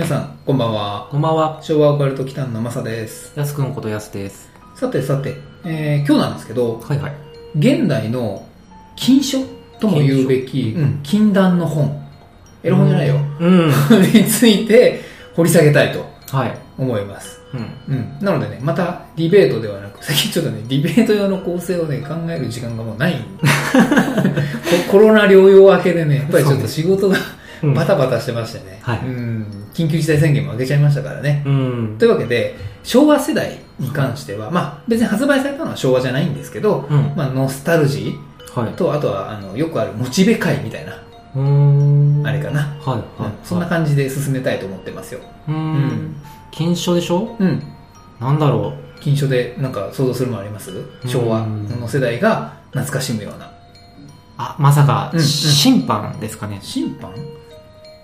皆さん、こんばんは。こんばんは。昭和オカルト期間のマサです。やすくんことやすです。さてさて、えー今日なんですけど、はいはい。現代の禁書とも言うべき、うん禁断の本、エロ本じゃないよ、うん。について掘り下げたいとはい。思います。うん。うん。なのでね、またディベートではなく、最近ちょっとね、ディベート用の構成をね、考える時間がもうない。ココロナ療養明けでね、やっぱりちょっと仕事がうんバタバタしてましてね、はいうん、緊急事態宣言も上げちゃいましたからね。うん。というわけで、昭和世代に関しては、まあ別に発売されたのは昭和じゃないんですけど、うん。まあノスタルジはいー。と、あとはあのよくあるモチベ会みたいな。あれかな。はいうんはい。そんな感じで進めたいと思ってますよ。うーん。金賞でしょ？うん。なんだろ金書でなんか想像するものあります？昭和うんの世代が懐かしむような。う。あ、まさか審判ですかね。審判？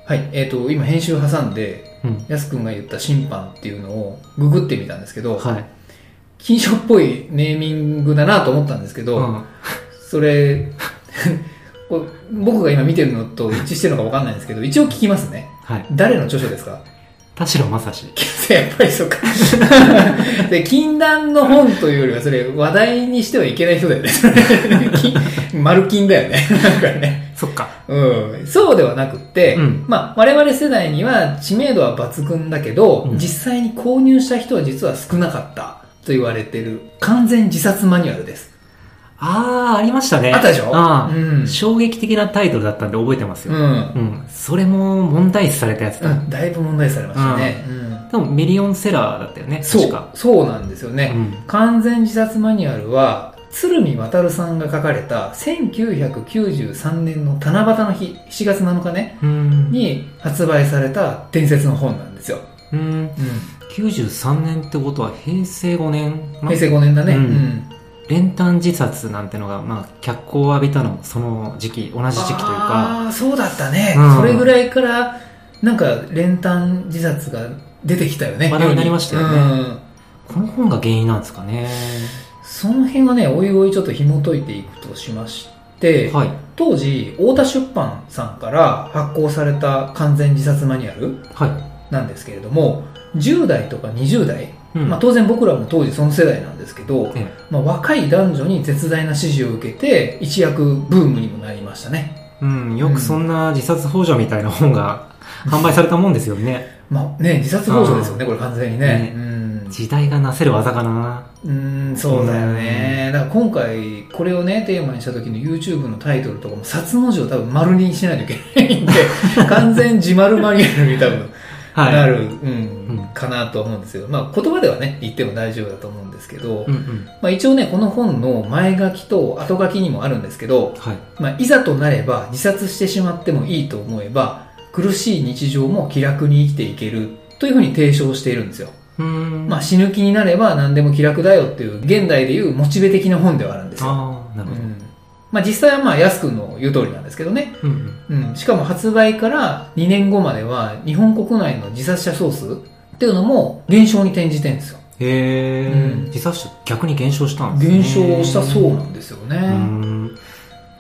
はい。えっ、と、今編集挟んで、うん。やすくんが言った審判っていうのをググってみたんですけど、はい。金書っぽいネーミングだなと思ったんですけど、うん。それ 僕が今見てるのと一致してるのか分かんないんですけど一応聞きますねはい。誰の著書ですか？田代正史。やっぱりそうか で禁断の本というよりはそれ話題にしてはいけない人だよね丸金だよねなんかねそっか。うんそうではなくって、うんまあ我々世代には知名度は抜群だけど、うん実際に購入した人は実は少なかったと言われてる完全自殺マニュアルですあー、ありましたね。あったでしょ？あーうん衝撃的なタイトルだったんで覚えてますよ。うんうん。それも問題視されたやつだ。うん、だいぶ問題視されましたね。うんでもミリオンセラーだったよね。そうそうなんですよね。うん。完全自殺マニュアルは、鶴見渡さんが書かれた1993年の七夕の日、7月7日ね、うん。に発売された伝説の本なんですよ。うん。うん。93年ってことは平成5年、ま平成5年だね。ううんん。練炭自殺なんてのが、まあ、脚光を浴びたのもその時期、同じ時期というか、ああ、そうだったね、うんそれぐらいから、なんか練炭自殺が出てきたよね。話題になりましたよねうんこの本が原因なんですかね。その辺はね、おいおいちょっと紐解いていくとしまして、はい。当時太田出版さんから発行された完全自殺マニュアルはい。なんですけれども10代とか20代、うん。まあ、当然僕らも当時その世代なんですけど、えまあ、若い男女に絶大な支持を受けて一躍ブームにもなりましたね。うん、よくそんな自殺幇助みたいな本が販売されたもんですよね。まあね自殺幇助ですよねこれ完全にね。ね。うん時代がなせる技かな。うんそうだよねだから今回これをねテーマにした時の YouTube のタイトルとかも殺の字を多分丸にしないといけないんで 完全自丸マニュアルに多分はい。なる、うんうんかなと思うんですけど、まあ、言葉ではね言っても大丈夫だと思うんですけど、うんうん。まあ、一応ねこの本の前書きと後書きにもあるんですけど、はい。まあ、いざとなれば自殺してしまってもいいと思えば苦しい日常も気楽に生きていけるというふうに提唱しているんですよ、うん。まあ、死ぬ気になれば何でも気楽だよっていう現代でいうモチベ的な本ではあるんですよ、ああ、なるほど。うんまあ、実際はまあ安くんの言う通りなんですけどねうんうん。うん、しかも発売から2年後までは日本国内の自殺者総数っていうのも減少に転じてるんですよ。へえ、うん自殺者逆に減少したんですね。減少したそうなんですよね。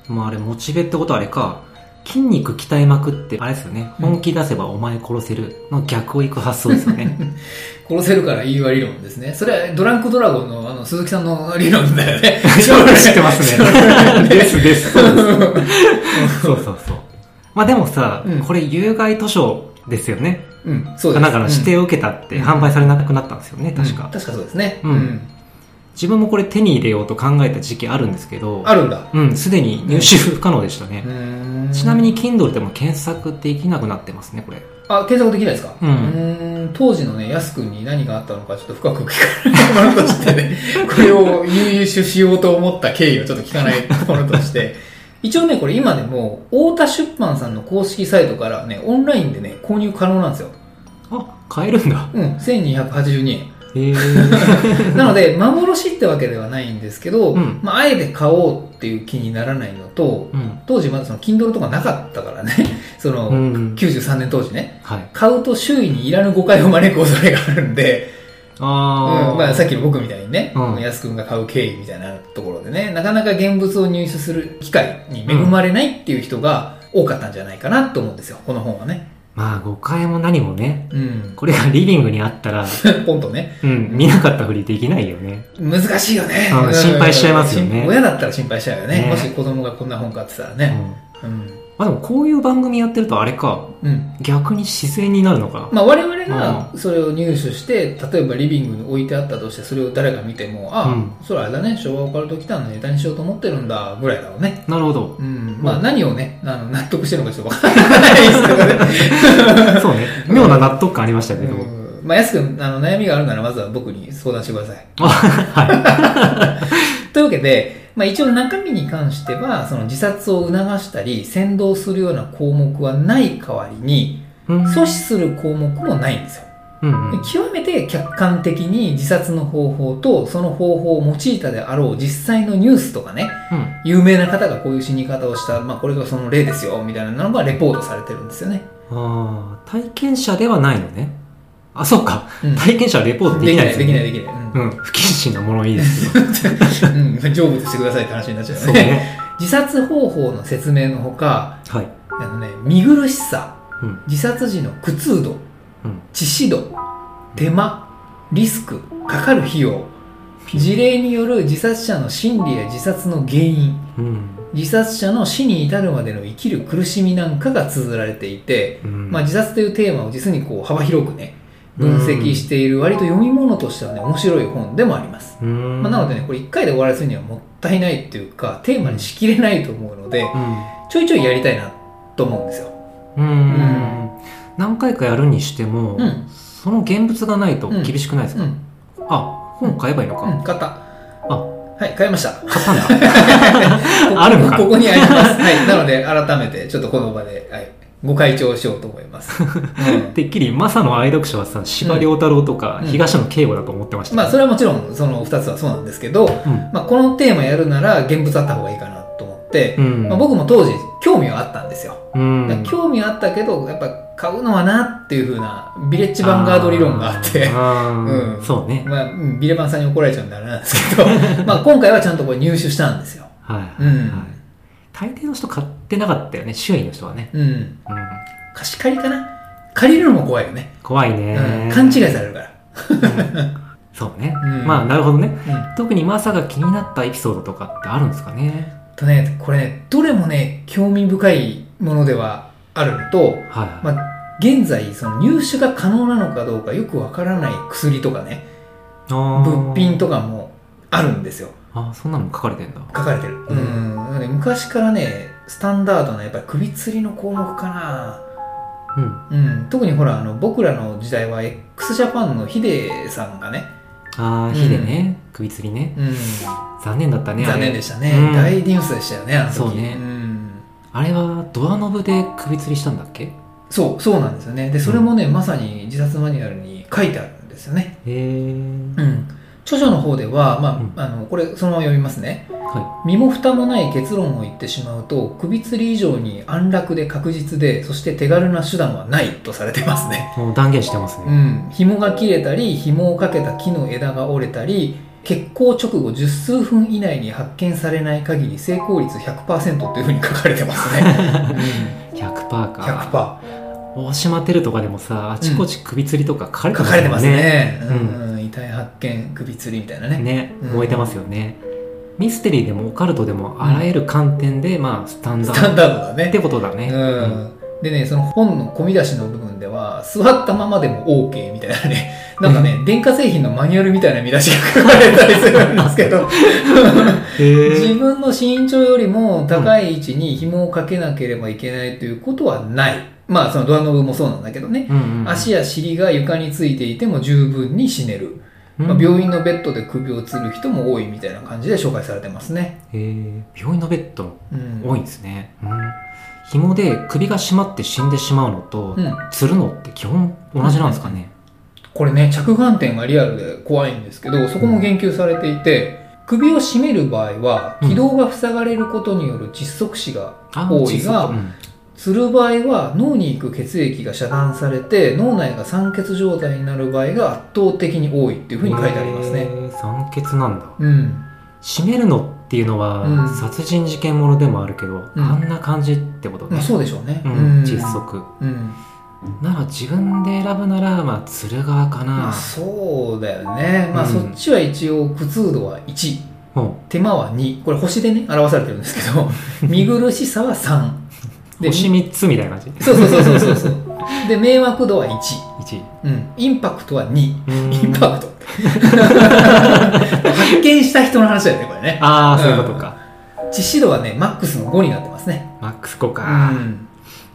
まああれモチベってことはあれか筋肉鍛えまくってあれですよね。うん。本気出せばお前殺せるの逆をいく発想ですよね。殺せるから言いは理論ですね。それはドランクドラゴンのあの鈴木さんの理論だよね。知ってますね。で すです。そうですそうそう。そうまあでもさ、うん。これ有害図書ですよね。うん、そうです。なんかの指定を受けたって販売されなくなったんですよね、うん。確か、うん確かそうですね。うん。自分もこれ手に入れようと考えた時期あるんですけどあるんだ。うん。すでに入手不可能でしたね、うんちなみに Kindle でも検索できなくなってますねこれあ、検索できないですか？うんーん当時のね、安くんに何があったのかちょっと深く聞かないものとしてね、これを入手しようと思った経緯をちょっと聞かないものとして、一応ね、これ今でも、太田出版さんの公式サイトからね、オンラインでね、購入可能なんですよ。あ、買えるんだ。うん、1282円。なので、幻ってわけではないんですけど、うん。まあ、あえて買おうっていう気にならないのと、うん。当時まだその Kindle とかなかったからね、その、うん93年当時ね、はい。買うと周囲にいらぬ誤解を招く恐れがあるんで、あー。うん。まあ、さっきの僕みたいにね、うん。安くんが買う経緯みたいなところでね、なかなか現物を入手する機会に恵まれないっていう人が多かったんじゃないかなと思うんですよ、この本はね。まあ、誤解も何もね、うん。これがリビングにあったら、ポンとね。うん、見なかったふりできないよね。難しいよね。心配しちゃいますよね親だったら心配しちゃうよね。ねもし子供がこんな本買ってたらうん。ね。うん。まあでも、こういう番組やってるとあれか、うん。逆に自然になるのか。まあ我々がそれを入手して、例えばリビングに置いてあったとして、それを誰が見ても、あ、うんそれあれだね、昭和オカルト来たのネタにしようと思ってるんだ、ぐらいだろうね。なるほど。うん。まあ何をね、あの納得してるのかちょっとわからないですけどね。そうね。妙な納得感ありましたけど。うんまあ安くん、あの悩みがあるならまずは僕に相談してください。あ はい。というわけで、まあ、一応中身に関しては、その自殺を促したり、先導するような項目はない代わりに、うん阻止する項目もないんですよ。うんうん。極めて客観的に自殺の方法と、その方法を用いたであろう実際のニュースとかね、うん。有名な方がこういう死に方をした、まあこれがその例ですよ、みたいなのがレポートされてるんですよね。ああ、体験者ではないのね。あ、そうか。うん体験者はレポートできないですよね。できない、できない。うん。不謹慎なものいいですよ。うん。うん。成仏してくださいって話になっちゃうよね。そうね。自殺方法の説明のほか、はい。あのね、見苦しさ、うん。自殺時の苦痛度、うん。致死度、手間、リスク、かかる費用、事例による自殺者の心理や自殺の原因、うん。自殺者の死に至るまでの生きる苦しみなんかが綴られていて、うんまあ、自殺というテーマを実にこう幅広くね、分析している割と読み物としてはね、面白い本でもあります。うん。まあ、なのでね、これ1回で終わらせるにはもったいないっていうか、テーマにしきれないと思うので、ちょいちょいやりたいなと思うんですよ。うん。うん。何回かやるにしても、うんその現物がないと厳しくないですか、うん。あ、本買えばいいのか。うん、買った。あ、はい、買いました。買ったんだ。あるのかここにあります。はい。なので、改めて、ちょっとこの場で、はい、ご会長しようと思います。う んてっきりマサの愛読書はさ司馬遼太郎とかうん。東野圭吾だと思ってました、まあ、それはもちろん、その二つはそうなんですけど、うん。まあ、このテーマやるなら、現物あった方がいいかなと思って、うん。まあ、僕も当時、興味はあったんですよ。興味はあったけど、やっぱ買うのはなっていう風な、ビレッジヴァンガード理論があって、うん。そうね。まあ、うんビレバンさんに怒られちゃうんであれなんですけど、まあ、今回はちゃんとこれ入手したんですよ。はい、うん。はい。大抵の人買ってなかったよね周囲の人はね、うん。うん、貸し借りかな？借りるのも怖いよね。怖いね、うん、勘違いされるから。そうね、うんまあなるほどねうん。特にマサが気になったエピソードとかってあるんですかねとね、これね、どれもね、興味深いものではあるのと、はい、まあ、現在、その入手が可能なのかどうかよくわからない薬とかね、あー物品とかもあるんですよ。あーそんなのも書かれてんだ書かれてる。ううんん。昔からね、スタンダードなやっぱり首吊りの項目かな。うんうん。特にほら、あの、僕らの時代は x ジャパンのヒデさんがね、ああ火でね、首吊りねうん。残念だったね残念でしたね。うん大ニュースでしたよね、あの時。そうねん。あれはドアノブで首吊りしたんだっけ？へそう、そうなんですよね。で、それもね、まさに自殺マニュアルに書いてあるんですよね。えうん。著書の方では、まあ、うんあの、これ、そのまま読みますね。は身も蓋もない結論を言ってしまうと、首吊り以上に安楽で確実で、そして手軽な手段はないとされてますね。いもう断言してますうね、ん。紐が切れたり、紐をかけた木の枝が折れたり、血行直後十数分以内に発見されない限り成功率100%というふうに書かれてますね。100%うん、か100%。大島テルとかでもさあちこち首吊りとか書かれてますね。ううんん、遺体発見、首吊りみたいなね。ねうん。燃えてますよね、ミステリーでもオカルトでもあらゆる観点で、まあスタンダスタンードダードだね。って。ことだね、うん。でね、その本の込み出しの部分では、座ったままでも OK みたいなね、なんかね、電化製品のマニュアルみたいな見出しが書かれたりするんですけど、へ自え分の身長よりも高い位置に紐をかけなければいけないということはない。まあ、そのドアノブもそうなんだけどね。うんうんうん足や尻が床についていても十分に死ねる。まあ、病院のベッドで首を吊る人も多いみたいな感じで紹介されてますね。へえ病院のベッドうん、多いんですね。うん。紐で首が締まって死んでしまうのと、うん、吊るのって基本同じなんですかね。これね着眼点がリアルで怖いんですけどそこも言及されていて首を絞める場合は気道が塞がれることによる窒息死があ多いがうんする場合は脳に行く血液が遮断されて脳内が酸欠状態になる場合が圧倒的に多いっていうふうに書いてありますへね。ー酸欠なんだ。うん、締めるのっていうのは、うん殺人事件ものでもあるけど、うんあんな感じってことね。まあそうでしょうね。うんうん窒息。うんなら自分で選ぶなら、まあ、釣る側かまあな。そうだよね。まあうんそっちは一応苦痛度は1、ほ手間は2、これ星でね表されてるんですけど、見苦しさは3。う星3つみたいな感じ？そうそうそうそうそうそう。で、迷惑度は1。1。うん。インパクトは2。うんインパクト。発見した人の話だよね、これね。ああ、そういうことか。致死度はね、マックスの5になってますね。マックス5うか。ん。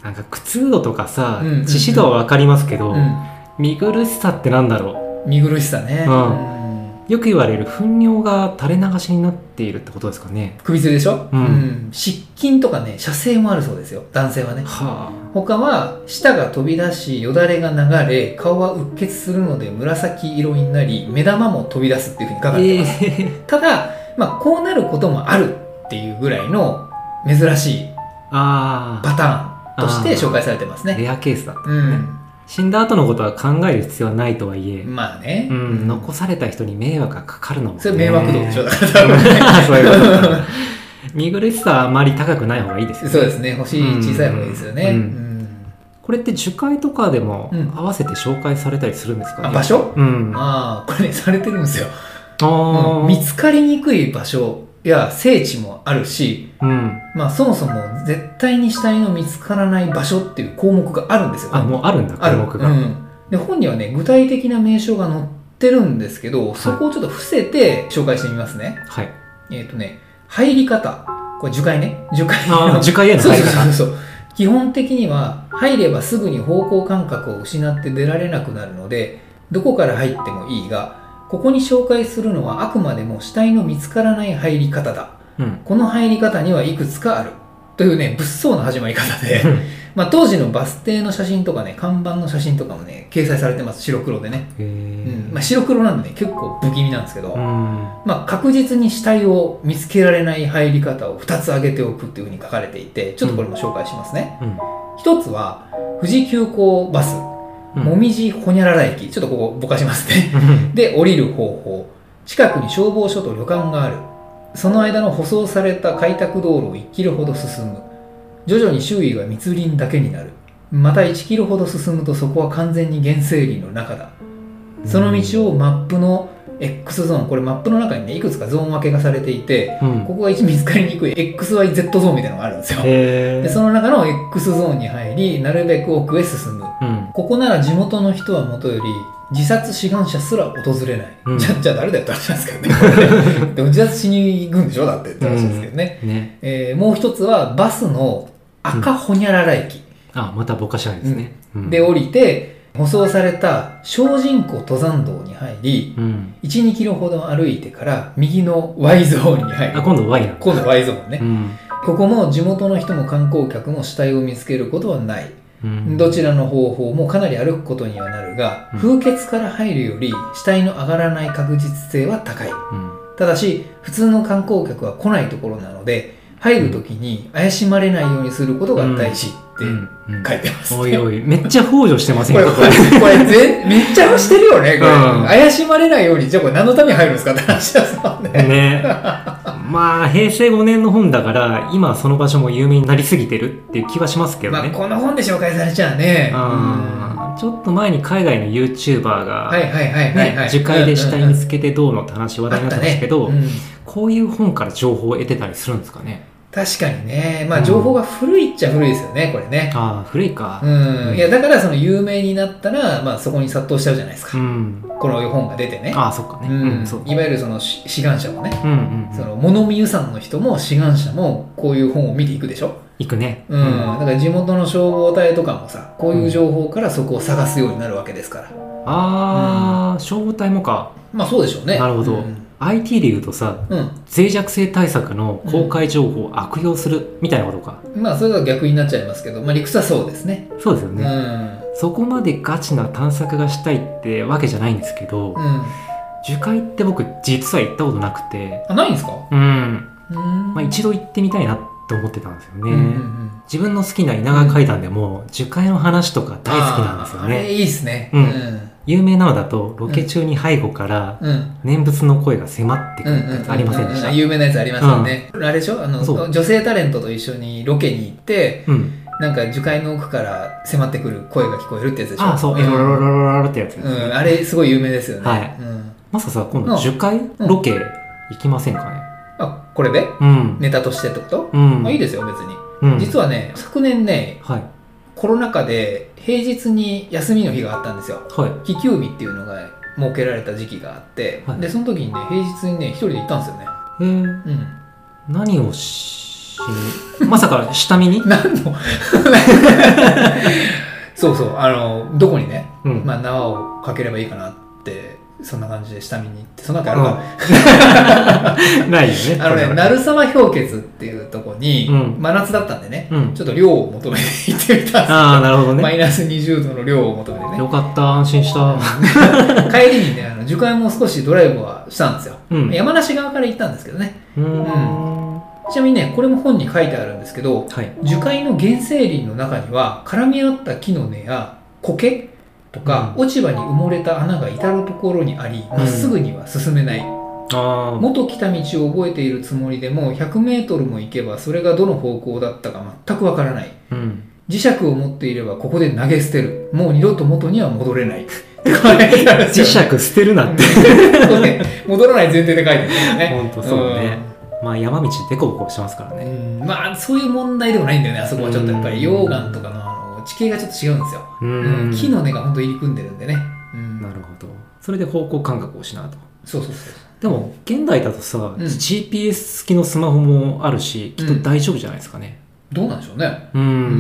なんか苦痛度とかさ、うんうんうん致死度はわかりますけど、うん。見苦しさってなんだろ見苦しさね。うんうんう。よく言われる糞尿が垂れ流しになっているってことですかね。首吊りでしょ？うん湿筋とかね、射精もあるそうですよ。男性はね。は他は舌が飛び出しよだれが流れ顔はうっ血するので紫色になり目玉も飛び出すっていうふうに書あ。かれてます、えただ、まあ、こうなることもあるっていうぐらいの珍しいあパターンとして紹介されてますあ。ねレアケースだった、ねうん死んだ後のことは考える必要はないとはいえ、まあね、うん、残された人に迷惑がかかるのも、ね、それ迷惑度でしょだから。多分ねそういうことか見苦しさはあまり高くない方がいいですよね。そうですね。星小さい方がいいですよね、うん。うん。これって樹海とかでもうん合わせて紹介されたりするんですか？ね、あ場所うん。ああこれねされてるんですよ、あー。うん。見つかりにくい場所や聖地もあるしうん。まあそもそも絶対に死体の見つからない場所っていう項目があるんですよ。あもうあるんだある。項目が、うん、で本にはね具体的な名称が載ってるんですけどそこをちょっと伏せて紹介してみますね、はい。えっ、とね入り方。これ樹海ね。樹海あー樹海への入り方そうそうそう。基本的には入ればすぐに方向感覚を失って出られなくなるのでどこから入ってもいいがここに紹介するのはあくまでも死体の見つからない入り方だ。うん。この入り方にはいくつかある。というね物騒な始まり方で。まあ当時のバス停の写真とかね看板の写真とかもね掲載されてます。白黒でね、へうん。まあ、ー白黒なんでね結構不気味なんですけど、うん。まあ、確実に死体を見つけられない入り方を2つ挙げておくっていうふうに書かれていてちょっとこれも紹介しますね、うん。一つは富士急行バス。うんもみじほにゃらら駅。ちょっとここぼかしますね。で降りる方法。近くに消防署と旅館がある。その間の舗装された開拓道路を1キロほど進む。徐々に周囲が密林だけになる。また1キロほど進むとそこは完全に原生林の中だ。その道をマップの X ゾーン。これマップの中にねいくつかゾーン分けがされていてうん。ここが一見つかりにくい XYZ ゾーンみたいなのがあるんですよ。へでその中の X ゾーンに入りなるべく奥へ進む。うんここなら地元の人はもとより自殺志願者すら訪れない、うん。じゃじゃあ誰だよって話なんですけどね。でも自殺しに行くんでしょだってって話ですけどね、ね。えーもう一つはバスの赤ほにゃらら駅。あまたぼかしありですね、うん。で降りて舗装された小人湖登山道に入りうん。12キロほど歩いてから右の Y ゾーンに入る。あ今度 Y な今度 Y ゾーンね、うん。ここも地元の人も観光客も死体を見つけることはない。うんどちらの方法もかなり歩くことにはなるが、うん。風穴から入るより死体の上がらない確実性は高い。うん。ただし、普通の観光客は来ないところなので、入るときに怪しまれないようにすることが大事ってうんうん。書いてます、おいおい。めっちゃ北条してませんこれ、かこれ、これぜめっちゃしてるよね、これ。うん。怪しまれないように、じゃあこれ何のために入るんですかって話ですもんね。ね。まあ平成5年の本だから今その場所も有名になりすぎてるっていう気はしますけどまあ、ね、この本で紹介されちゃうね。ちょっと前に海外の YouTuber が、はいはいはいはい、はい。ね、樹海で死体見つけけてどうのって話話題になってますけど、うん。こういう本から情報を得てたりするんですかね確かにね。まあ、うん情報が古いっちゃ古いですよね、これね。ああ古いかうん。いや、だからその有名になったら、まあ、そこに殺到しちゃうじゃないですか。うんこの本が出てね。ああそっかねううんん、そういわゆるそのし志願者もね、うんうんうんその物見湯さんの人も志願者もこういう本を見ていくでしょ。行くねうん。だから地元の消防隊とかもさ、こういう情報からそこを探すようになるわけですから。ああ、消防隊もかまあそうでしょうねなるほどうん IT で言うとさうん脆弱性対策の公開情報を悪用するみたいなことか、まあそれは逆になっちゃいますけど、まあ理屈はそうですね。そうですよね、うん。そこまでガチな探索がしたいってわけじゃないんですけど、うん。樹海って僕実は行ったことなくてあ、ないんですか？うん、うん。まあ、一度行ってみたいなって思ってたんですよね、うんうんうん自分の好きな稲川階段でも樹海の話とか大好きなんですよねいいっすね。うんうん。有名なのだとロケ中に背後からうん。念仏の声が迫ってくうんうんるやつありませんでした？う有名なやつありますよね。あれでしょ？あの、女性タレントと一緒にロケに行って、うん。なんか樹海の奥から迫ってくる声が聞こえるってやつでしょ？ああそう。ん。エロロロロロロってやつね、うん、あれすごい有名ですよね。はい。うん。まさかさ今度樹海うんロケ行きませんかね？あ、これで？うん。ネタとしてってこと？うん。まあいいですよ、別に。うん。実はね、昨年ね、はいコロナ禍で平日に休みの日があったんですよ。はい非休日っていうのが設けられた時期があって、はいで、その時にね、平日にね、一人で行ったんですよね。えー、うん。何をしにまさか下見に？何の？そうそう、あの、どこにね、うんまあ、縄をかければいいかなって、そんな感じで下見に行って、そんなわけあるか。ないよねあのね、な鳴沢氷結っていうとこに、うん。真夏だったんでね、うん。ちょっと量を求めて行ってみたんですよああなるほどね。マイナス20度の量を求めてね。よ。かった安心した。帰りにね、あの樹海も少しドライブはしたんですよ。うん。山梨側から行ったんですけどね。うーん。ちなみにね、これも本に書いてあるんですけど、はい。樹海の原生林の中には、絡み合った木の根や苔とか、落ち葉に埋もれた穴が至るところにあり、まっすぐには進めない。ああ元来た道を覚えているつもりでも、100メートルも行けば、それがどの方向だったか全くわからない。うん磁石を持っていれば、ここで投げ捨てる。もう二度と元には戻れない。磁石捨てるなって ね戻らない前提で書いてるね。本当そうねまあ山道デコボコしてますからねうん。まあ、そういう問題でもないんだよね、あそこはちょっとやっぱり溶岩とかのあの地形がちょっと違うんですよ。ううんん木の根が本当入り組んでるんでね。うん。なるほど。それで方向感覚を失うとそうそうそう。でも現代だとさ、うん。GPS 付きのスマホもあるしきっと大丈夫じゃないですかね。どうなんでしょうね。うん。うん。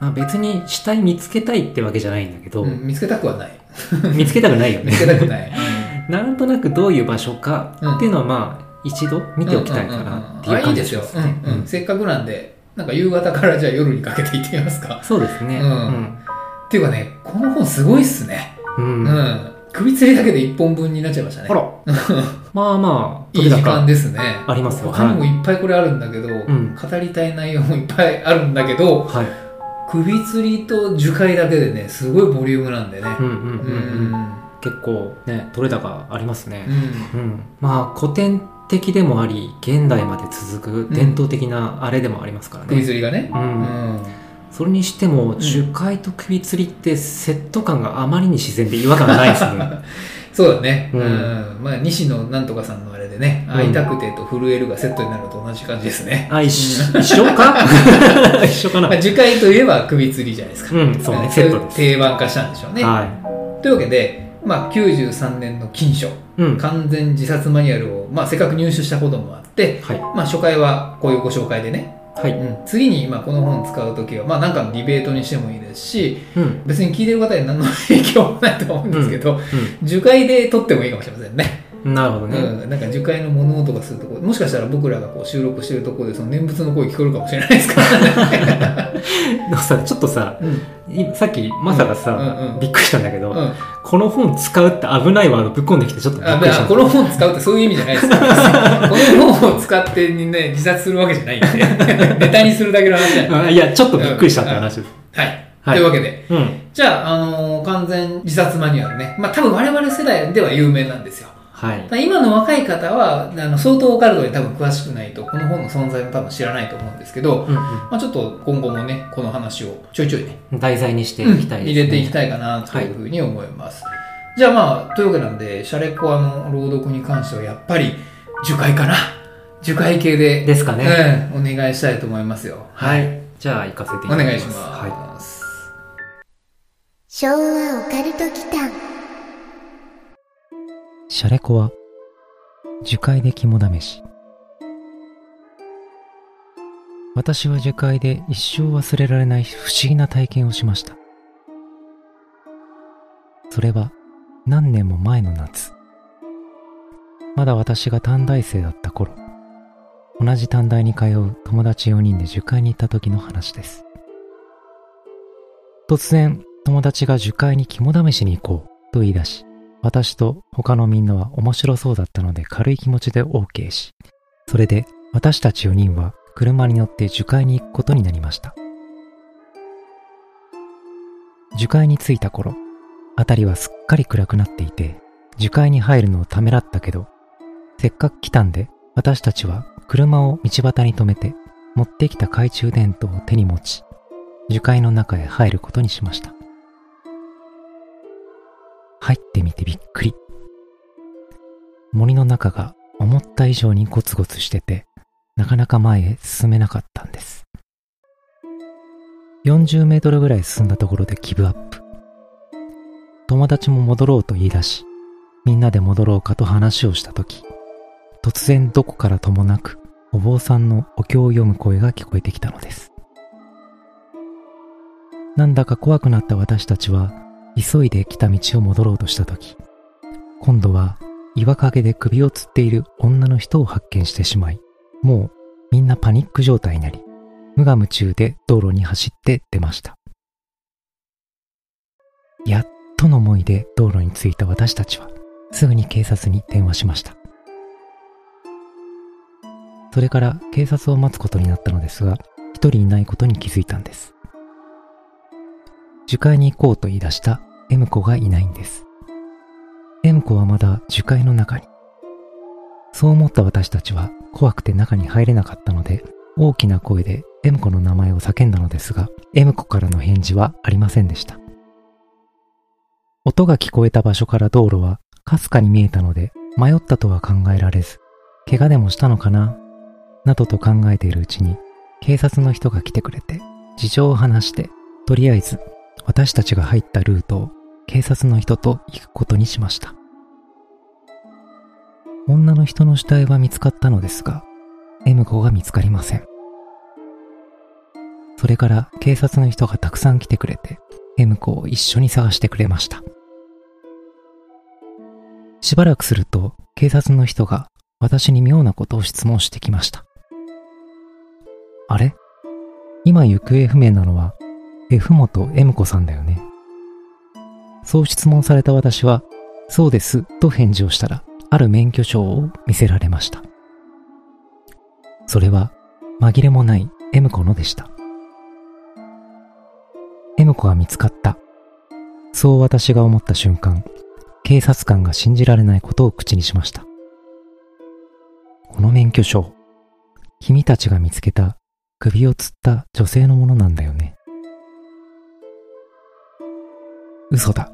まあ、別に死体見つけたいってわけじゃないんだけど、うん。見つけたくはない。見つけたくないよね。見つけたくない。なんとなくどういう場所かっていうのはまあ一度見ておきたいかなっていう感じがしますねうん。うん。うん。せっかくなんで、なんか夕方からじゃあ夜にかけて行ってみますか。そうですねうんっていうかね、この本すごいっすね。うん、ううんん。首吊りだけで1本分になっちゃいましたね。あら まあまあいい時間ですね。ありますよ他にもいっぱいこれあるんだけど、ん語りたい内容もいっぱいあるんだけど、はい首吊りと樹海だけでね、すごいボリュームなんでね。うんうんうんううんん。結構ね取れ高ありますねうんうん、まあ古典的でもあり現代まで続く伝統的なあれでもありますから首ね、吊りがね。うん。うん。それにしても樹海と首吊りってセット感があまりに自然で違和感がないですね。そうだね。ううん。ん。まあ、西野なんとかさんのあれでね、うん。会いたくてと震えるがセットになるのと同じ感じですね。あ一緒一緒か？一緒かな？まあ、樹海といえば首吊りじゃないですか。うんそうね。定番化したんでしょうね。はというわけで、まあ、93年の金書、いうん。完全自殺マニュアルを、まあ、せっかく入手したこともあって、はい。まあ、初回はこういうご紹介でね、はい。うん、次にまあこの本使うときは、まあ、なんかのディベートにしてもいいですし、うん。別に聞いてる方に何の影響もないと思うんですけど、う樹海で撮ってもいいかもしれませんね。んなるほどね、うん、なんか樹海の物音がするところ、もしかしたら僕らがこう収録してるところでその念仏の声聞こえるかもしれないですから さちょっとさうん、いさっきマサがさ、うんうんびっくりしたんだけど、うん。この本使うって危ないワードぶっ込んできてちょっとびっあくりしたこの本使うってそういう意味じゃないですよ。この本を使ってね、自殺するわけじゃないんで、ネタにするだけの話じゃない。あいやちょっとびっくりしたって話です、はい。はいというわけで、うんじゃあ、あのー完全自殺マニュアルね。まあ多分我々世代では有名なんですよ。はい。今の若い方は、あの相当オカルトに多分詳しくないと、この本の存在も多分知らないと思うんですけど、うんまあちょっと今後もね、この話をちょいちょいね、うん、題材にしていきたいですね、入れていきたいかなというふうに思います。じゃあまあ、というわけなんで、シャレコアの朗読に関してはやっぱり樹海かな。樹海系で、ですかね、うん、お願いしたいと思いますよ。はい。じゃあ行かせていたおだきます。願いします。はい。昭和オカルト祈間シャレコは樹海で肝試し。私は樹海で一生忘れられない不思議な体験をしました。それは何年も前の夏。まだ私が短大生だった頃、同じ短大に通う友達4人で受会に行った時の話です。突然、友達が受会に肝試しに行こうと言い出し、私と他のみんなは面白そうだったので軽い気持ちで OK し、それで私たち4人は車に乗って樹海に行くことになりました。樹海に着いた頃、辺りはすっかり暗くなっていて、樹海に入るのをためらったけど、せっかく来たんで、私たちは車を道端に止めて、持ってきた懐中電灯を手に持ち、樹海の中へ入ることにしました。入ってみてびっくり。森の中が思った以上にゴツゴツしてて、なかなか前へ進めなかったんです。40メートルぐらい進んだところでギブアップ。友達も戻ろうと言い出し、みんなで戻ろうかと話をしたとき、突然どこからともなくお坊さんのお経を読む声が聞こえてきたのです。なんだか怖くなった私たちは、急いで来た道を戻ろうとしたとき、今度は岩陰で首を吊っている女の人を発見してしまい、もうみんなパニック状態になり、無我夢中で道路に走って出ました。やっとの思いで道路に着いた私たちは、すぐに警察に電話しました。それから警察を待つことになったのですが、一人いないことに気づいたんです。樹海に行こうと言い出した M 子がいないんです。M 子はまだ樹海の中に。そう思った私たちは怖くて中に入れなかったので、大きな声で M 子の名前を叫んだのですが、M 子からの返事はありませんでした。音が聞こえた場所から道路はかすかに見えたので、迷ったとは考えられず、怪我でもしたのかな、などと考えているうちに、警察の人が来てくれて、事情を話して、とりあえず私たちが入ったルートを警察の人と行くことにしました。女の人の死体は見つかったのですが、M 子が見つかりません。それから警察の人がたくさん来てくれて、M 子を一緒に探してくれました。しばらくすると警察の人が私に妙なことを質問してきました。あれ？今行方不明なのは F 本 M 子さんだよね。そう質問された私は、そうですと返事をしたら、ある免許証を見せられました。それは紛れもない M 子のでした。M 子が見つかった。そう私が思った瞬間、警察官が信じられないことを口にしました。この免許証、君たちが見つけた首を吊った女性のものなんだよね。嘘だ。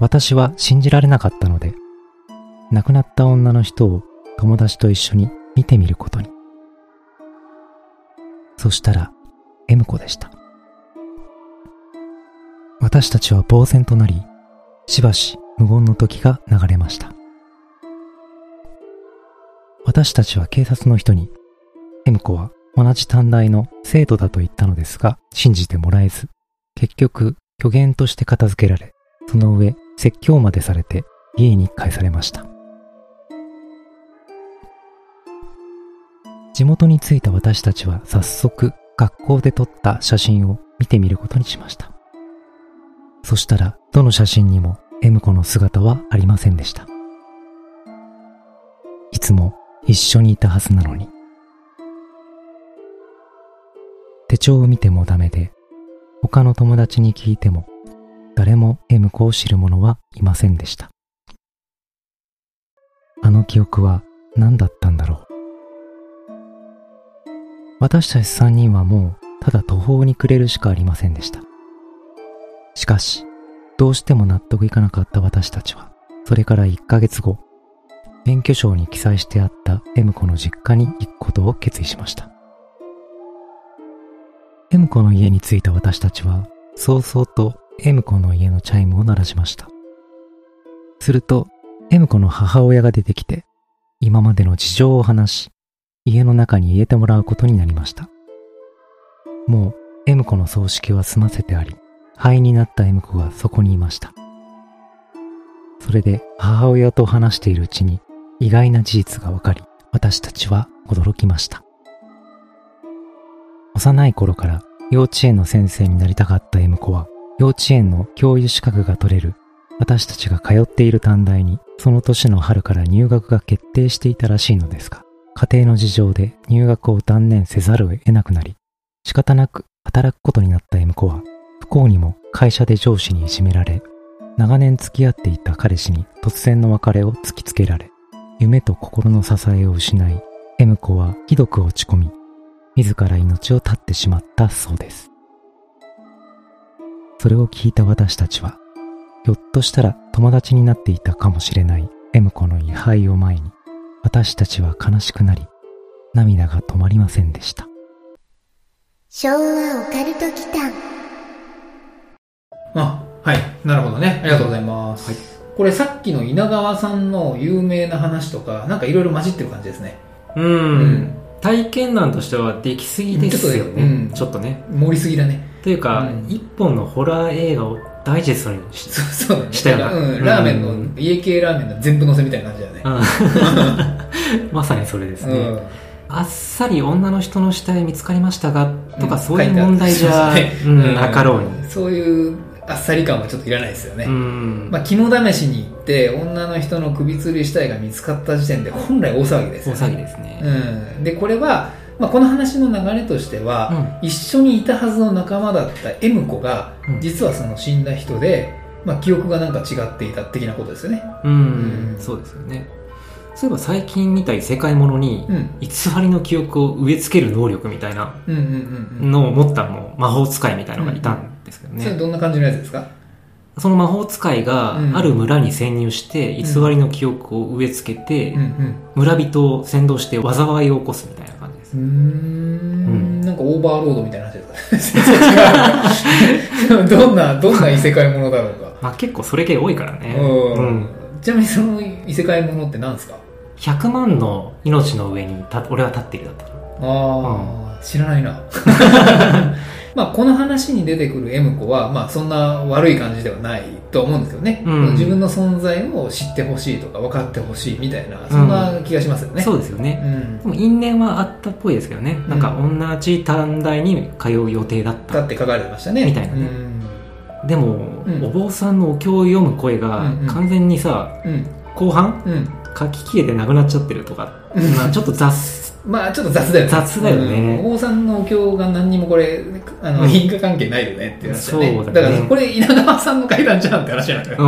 私は信じられなかったので、亡くなった女の人を友達と一緒に見てみることに。そしたら、M 子でした。私たちは呆然となり、しばし無言の時が流れました。私たちは警察の人に、M 子は同じ短大の生徒だと言ったのですが、信じてもらえず、結局、虚言として片付けられ、その上、説教までされて家に帰されました。地元に着いた私たちは早速学校で撮った写真を見てみることにしました。そしたらどの写真にも M 子の姿はありませんでした。いつも一緒にいたはずなのに。手帳を見てもダメで、他の友達に聞いても誰も M 子を知る者はいませんでした。あの記憶は何だったんだろう。私たち三人はもうただ途方に暮れるしかありませんでした。しかし、どうしても納得いかなかった私たちは、それから1ヶ月後、免許証に記載してあった M 子の実家に行くことを決意しました。M 子の家に着いた私たちは、早々と M 子の家のチャイムを鳴らしました。すると、M 子の母親が出てきて、今までの事情を話し、家の中に入れてもらうことになりました。もう M 子の葬式は済ませてあり、灰になった M 子がそこにいました。それで母親と話しているうちに意外な事実が分かり、私たちは驚きました。幼い頃から幼稚園の先生になりたかった M 子は、幼稚園の教諭資格が取れる私たちが通っている短大にその年の春から入学が決定していたらしいのですが、家庭の事情で入学を断念せざるを得なくなり、仕方なく働くことになった M 子は、不幸にも会社で上司にいじめられ、長年付き合っていた彼氏に突然の別れを突きつけられ、夢と心の支えを失い、M 子はひどく落ち込み、自ら命を絶ってしまったそうです。それを聞いた私たちは、ひょっとしたら友達になっていたかもしれない M 子の位牌を前に、私たちは悲しくなり、涙が止まりませんでした。昭和オカルト祈間あ、はい。なるほどね。ありがとうございます。これさっきの稲川さんの有名な話とか、なんかいろいろ混じってる感じですね。うん、うん体験談としてはできすぎですよね、うんちょっとね盛りすぎだね。というか、うん一本のホラー映画をダイジェストにしそうそうだね。したようん、うんラーメンの、家系ラーメンの全部乗せみたいな感じだよね。うん まさにそれですね、うん。あっさり女の人の死体見つかりましたがとか、うんそういう問題じゃ、書いてあるうん うんなかろうに、そういうあっさり感はちょっといらないですよね。うんまあ、肝試しに行って、女の人の首吊り死体が見つかった時点で、本来大騒ぎですよね。大騒ぎですね、うん。で、これは、まあ、この話の流れとしては、一緒にいたはずの仲間だった M 子が、うん。実はその死んだ人で、まあ、記憶がなんか違っていた的なことですよね。うん。うん。そうですよね。そういえば最近見た異世界ものに、うん。偽りの記憶を植え付ける能力みたいなうんうんうんうん。のを持ったもう魔法使いみたいなのがいたんですけどね、それどんな感じのやつですか？その魔法使いがうん。ある村に潜入して偽りの記憶を植え付けて、うんうん。村人を先導して災いを起こすみたいなうーん。なんかオーバーロードみたいな話ですか違うどんな、どんな異世界ものだろうか。まあ結構それ系多いからね。うん。うん。ちなみにその異世界ものって何ですか？100万の命の上にた俺は立っているだった。らああ、知らないな。まあ、この話に出てくる M 子は、まあ、そんな悪い感じではないとは思うんですけどね、うん。自分の存在を知ってほしいとか分かってほしいみたいなそんな気がしますよね、そうですよね、うん、でも因縁はあったっぽいですけどね、なんか同じ短大に通う予定だった。だって書かれてましたね。みたいなね。でも、うん。お坊さんのお経を読む声がうんうん。完全にさ、うん。うん後半？うん。書き消えてなくなっちゃってるとか、うん。まあちょっと雑まあちょっと雑だよね。雑だよね。うん。お坊さんのお経が何にもこれあの、うん。因果関係ないよねっていう話だね。そうだね。からこれ稲川さんの階段じゃんって話なんだよ、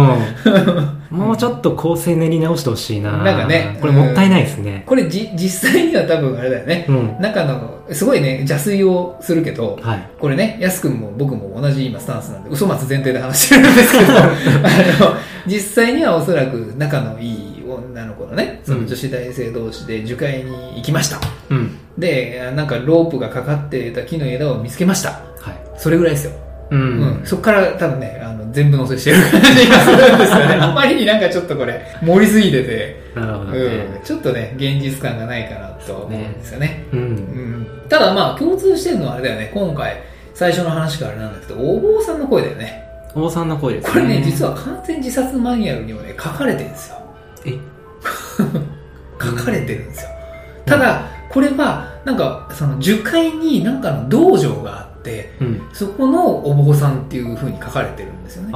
うん、もうちょっと構成練り直してほしいな。なんかねこれもったいないですね。これじ実際には多分あれだよね。うん、中のすごいね邪推をするけどはい。これねやすくんも僕も同じ今スタンスなんで嘘松前提で話してるんですけど あの実際にはおそらく仲のいい女の子のねその女子大生同士で樹海に行きました、うん。でなんかロープがかかっていた木の枝を見つけました。はい。それぐらいですよ、うん、うん。そこから多分ねあの全部載せしてる感じがするんですよね。あまりになんかちょっとこれ盛りすぎてて、なるほどね。うん、ちょっとね現実感がないかなと思うんですよね。うん、うん。ただまあ共通してるのはあれだよね。今回最初の話からあれなんだけどお坊さんの声だよね。お坊さんの声ですね。これね実は完全自殺マニュアルにもね書かれてるんですよ。え 書かれてるんですよ、ただこれはなんかその樹海になんかの道場があってうん。そこのお坊さんっていう風に書かれてるんですよね。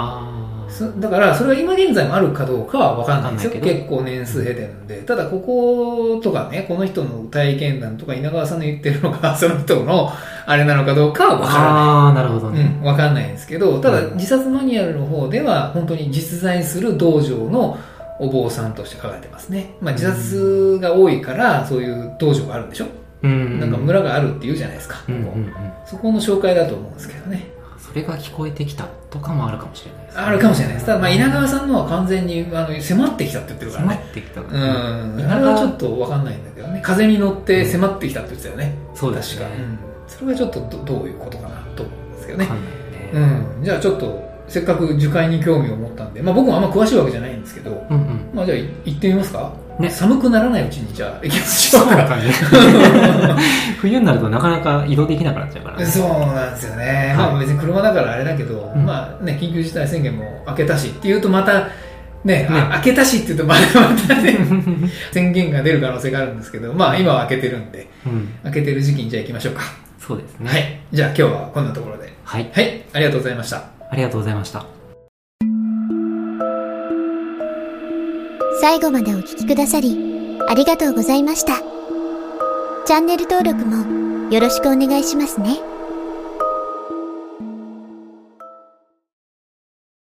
だからそれが今現在もあるかどうかは分かんないんですよ結構年数経てるんでただこことかねこの人の体験談とか稲川さんの言ってるのが その人のあれなのかどうかはあ分からない。ああなるほどね、うん、わかんないんですけど、ただうん。自殺マニュアルの方では本当に実在する道場のお坊さんとして書かれてますね。まあ自殺が多いからそういう道場があるんでしょ、うんなんか村があるっていうじゃないですか、うんうんうんそこの紹介だと思うんですけどね。それが聞こえてきたとかもあるかもしれないですね、あるかもしれないです。ただまあ稲川さんのは完全にあの迫ってきたって言ってるから迫ね。ってきたうん。あれはちょっとわかんないんだけどね。風に乗って迫ってきたって言ってたよね。そうですね確か。うん。それはちょっとどどういうことかなと思うんですけどねねうん、じゃあちょっとせっかく樹海に興味を持ったんで、まあ、僕もあんま詳しいわけじゃないんですけど、うんうんまあ、じゃあい行ってみますか、ね寒くならないうちにじゃあ行きましょうか 冬になるとなかなか移動できなくなっちゃうからねそうなんですよね、まあ、別に車だからあれだけど、うんまあね、緊急事態宣言も明けたしっていうとまたね、あ開けたしって言うとまたまたね、宣言が出る可能性があるんですけど、まあ今は開けてるんで、うん。開けてる時期にじゃあ行きましょうか。そうですね。はい。じゃあ今日はこんなところで。はい。はい。ありがとうございました。ありがとうございました。最後までお聞きくださり、ありがとうございました。チャンネル登録もよろしくお願いしますね。